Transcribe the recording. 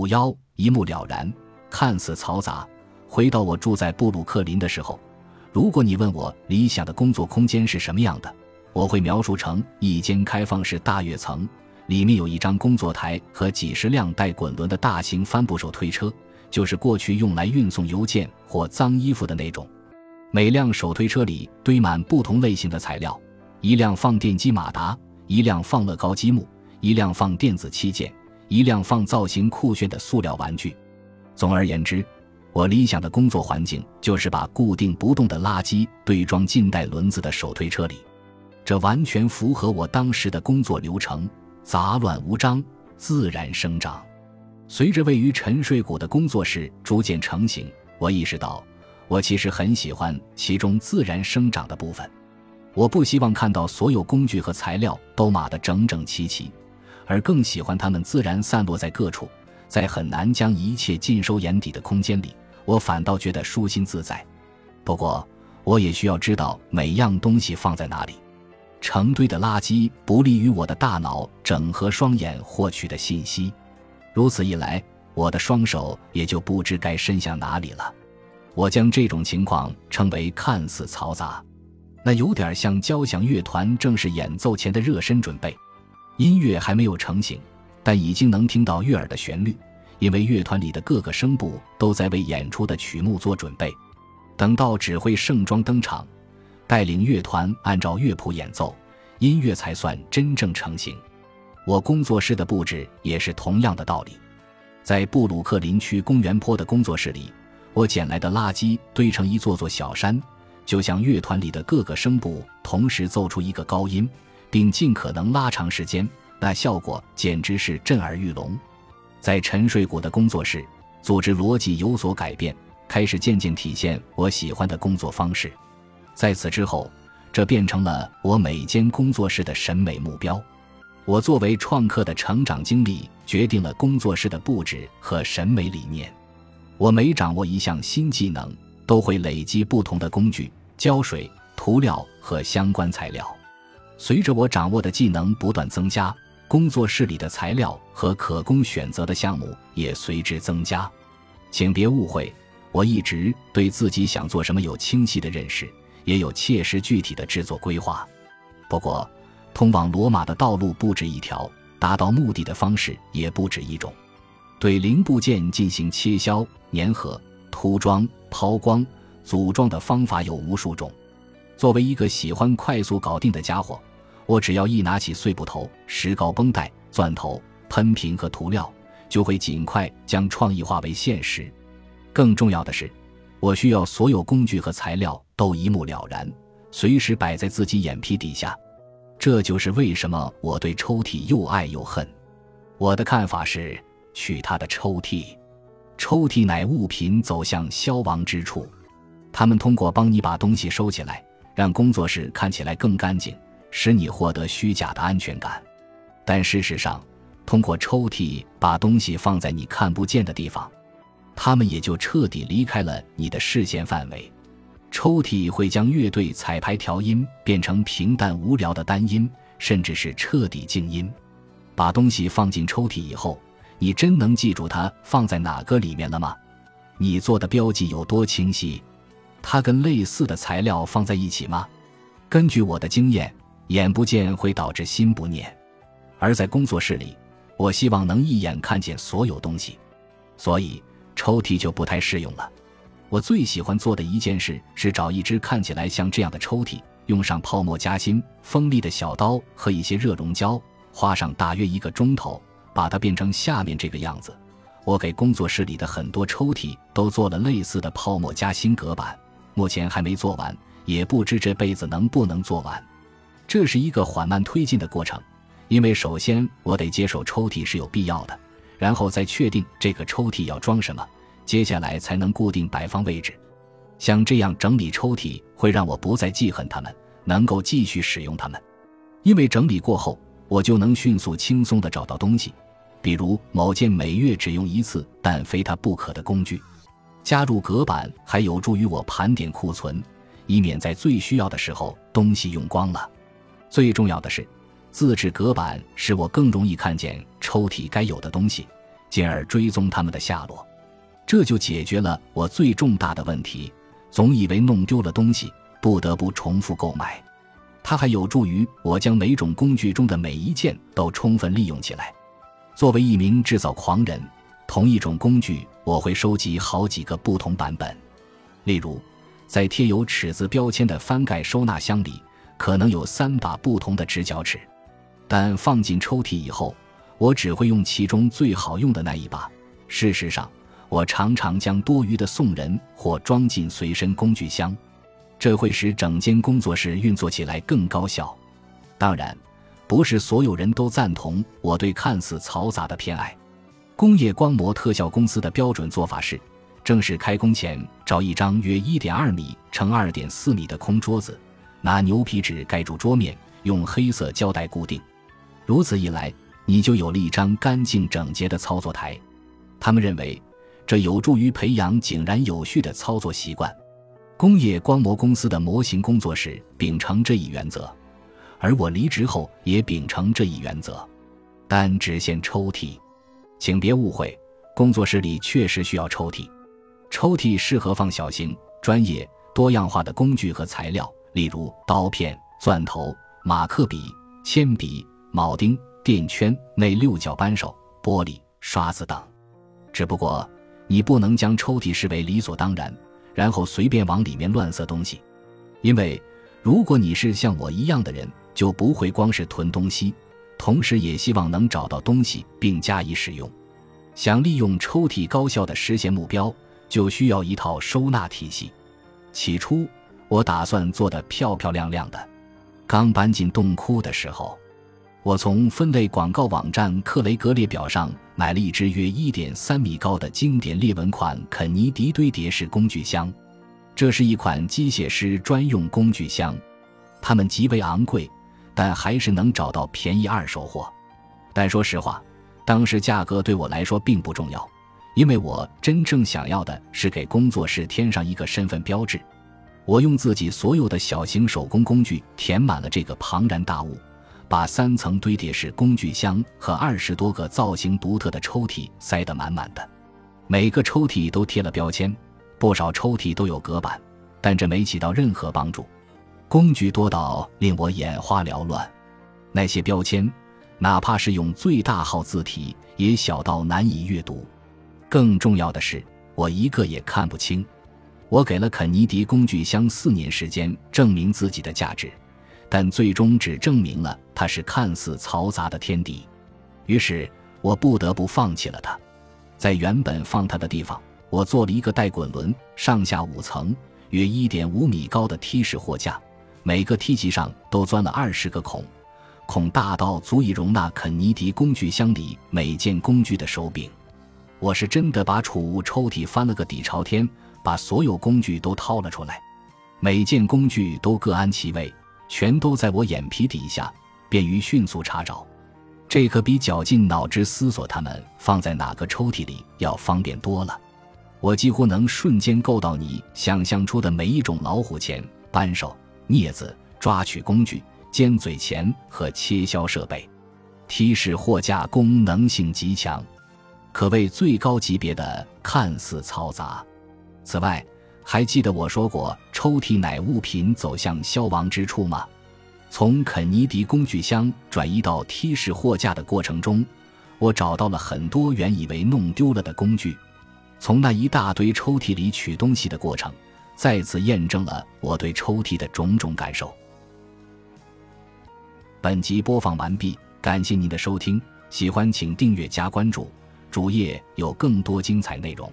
五幺一目了然，看似嘈杂。回到我住在布鲁克林的时候，如果你问我理想的工作空间是什么样的，我会描述成一间开放式大跃层，里面有一张工作台和几十辆带滚轮的大型帆布手推车，就是过去用来运送邮件或脏衣服的那种。每辆手推车里堆满不同类型的材料：一辆放电机马达，一辆放乐高积木，一辆放电子器件，一辆放造型酷炫的塑料玩具。总而言之。我理想的工作环境就是把固定不动的垃圾堆装进带轮子的手推车里，这完全符合我当时的工作流程，杂乱无章，自然生长。随着位于沉睡谷的工作室逐渐成型，我意识到，我其实很喜欢其中自然生长的部分。我不希望看到所有工具和材料都码得整整齐齐，而更喜欢它们自然散落在各处，在很难将一切尽收眼底的空间里。我反倒觉得舒心自在，不过我也需要知道每样东西放在哪里。成堆的垃圾不利于我的大脑整合双眼获取的信息，如此一来，我的双手也就不知该伸向哪里了。我将这种情况称为看似嘈杂，那有点像交响乐团正式演奏前的热身准备。音乐还没有成型，但已经能听到悦耳的旋律。因为乐团里的各个声部都在为演出的曲目做准备，等到指挥盛装登场，带领乐团按照乐谱演奏，音乐才算真正成型。我工作室的布置也是同样的道理，在布鲁克林区公园坡的工作室里，我捡来的垃圾堆成一座座小山，就像乐团里的各个声部同时奏出一个高音，并尽可能拉长时间，那效果简直是震耳欲聋。在沉睡谷的工作室，组织逻辑有所改变，开始渐渐体现我喜欢的工作方式。在此之后，这变成了我每间工作室的审美目标。我作为创客的成长经历，决定了工作室的布置和审美理念。我每掌握一项新技能，都会累积不同的工具、胶水、涂料和相关材料。随着我掌握的技能不断增加。工作室里的材料和可供选择的项目也随之增加，请别误会，我一直对自己想做什么有清晰的认识，也有切实具体的制作规划。不过，通往罗马的道路不止一条，达到目的的方式也不止一种。对零部件进行切削、粘合、涂装、抛光、组装的方法有无数种。作为一个喜欢快速搞定的家伙。我只要一拿起碎布头、石膏绷带、钻头、喷瓶和涂料，就会尽快将创意化为现实。更重要的是，我需要所有工具和材料都一目了然，随时摆在自己眼皮底下。这就是为什么我对抽屉又爱又恨。我的看法是：去他的抽屉！抽屉乃物品走向消亡之处。他们通过帮你把东西收起来，让工作室看起来更干净。使你获得虚假的安全感，但事实上，通过抽屉把东西放在你看不见的地方，它们也就彻底离开了你的视线范围。抽屉会将乐队彩排调音变成平淡无聊的单音，甚至是彻底静音。把东西放进抽屉以后，你真能记住它放在哪个里面了吗？你做的标记有多清晰？它跟类似的材料放在一起吗？根据我的经验。眼不见会导致心不念，而在工作室里，我希望能一眼看见所有东西，所以抽屉就不太适用了。我最喜欢做的一件事是找一只看起来像这样的抽屉，用上泡沫夹心、锋利的小刀和一些热熔胶，花上大约一个钟头，把它变成下面这个样子。我给工作室里的很多抽屉都做了类似的泡沫夹心隔板，目前还没做完，也不知这辈子能不能做完。这是一个缓慢推进的过程，因为首先我得接受抽屉是有必要的，然后再确定这个抽屉要装什么，接下来才能固定摆放位置。像这样整理抽屉会让我不再记恨它们，能够继续使用它们，因为整理过后我就能迅速轻松地找到东西，比如某件每月只用一次但非它不可的工具。加入隔板还有助于我盘点库存，以免在最需要的时候东西用光了。最重要的是，自制隔板使我更容易看见抽屉该有的东西，进而追踪他们的下落。这就解决了我最重大的问题：总以为弄丢了东西，不得不重复购买。它还有助于我将每种工具中的每一件都充分利用起来。作为一名制造狂人，同一种工具我会收集好几个不同版本。例如，在贴有尺子标签的翻盖收纳箱里，可能有三把不同的直角尺，但放进抽屉以后，我只会用其中最好用的那一把。事实上，我常常将多余的送人或装进随身工具箱。这会使整间工作室运作起来更高效。当然，不是所有人都赞同我对看似嘈杂的偏爱。工业光魔特效公司的标准做法是：正式开工前找一张约一点二米乘二点四米的空桌子，拿牛皮纸盖住桌面，用黑色胶带固定。如此一来，你就有了一张干净整洁的操作台。他们认为，这有助于培养井然有序的操作习惯。工业光膜公司的模型工作室秉承这一原则，而我离职后也秉承这一原则，但只限抽屉，请别误会，工作室里确实需要抽屉。抽屉适合放小型、专业、多样化的工具和材料，例如刀片、钻头、马克笔、铅笔、铆钉、垫圈、内六角扳手、玻璃、刷子等。只不过，你不能将抽屉视为理所当然。然后随便往里面乱塞东西，因为如果你是像我一样的人，就不会光是囤东西，同时也希望能找到东西并加以使用。想利用抽屉高效的实现目标，就需要一套收纳体系。起初我打算做得漂漂亮亮的。刚搬进洞窟的时候，我从分类广告网站克雷格列表上。买了一只约一点三米高的经典裂纹款肯尼迪堆叠式工具箱，这是一款机械师专用工具箱，它们极为昂贵，但还是能找到便宜二手货。但说实话，当时价格对我来说并不重要，因为我真正想要的是给工作室添上一个身份标志。我用自己所有的小型手工工具填满了这个庞然大物。把三层堆叠式工具箱和二十多个造型独特的抽屉塞得满满的，每个抽屉都贴了标签，不少抽屉都有隔板，但这没起到任何帮助。工具多到令我眼花缭乱，那些标签，哪怕是用最大号字体，也小到难以阅读。更重要的是，我一个也看不清。我给了肯尼迪工具箱四年时间，证明自己的价值。但最终只证明了它是看似嘈杂的天敌，于是我不得不放弃了它。在原本放它的地方，我做了一个带滚轮、上下五层、约一点五米高的梯式货架，每个梯级上都钻了二十个孔，孔大到足以容纳肯尼迪工具箱里每件工具的手柄。我是真的把储物抽屉翻了个底朝天，把所有工具都掏了出来，每件工具都各安其位。全都在我眼皮底下，便于迅速查找。这可比绞尽脑汁思索它们放在哪个抽屉里要方便多了。我几乎能瞬间够到你想象出的每一种老虎钳、扳手、镊子、抓取工具、尖嘴钳和切削设备。梯式货架功能性极强，可谓最高级别的看似嘈杂。此外，还记得我说过，抽屉乃物品走向消亡之处吗？从肯尼迪工具箱转移到梯式货架的过程中，我找到了很多原以为弄丢了的工具。从那一大堆抽屉里取东西的过程，再次验证了我对抽屉的种种感受。本集播放完毕，感谢您的收听，喜欢请订阅加关注，主页有更多精彩内容。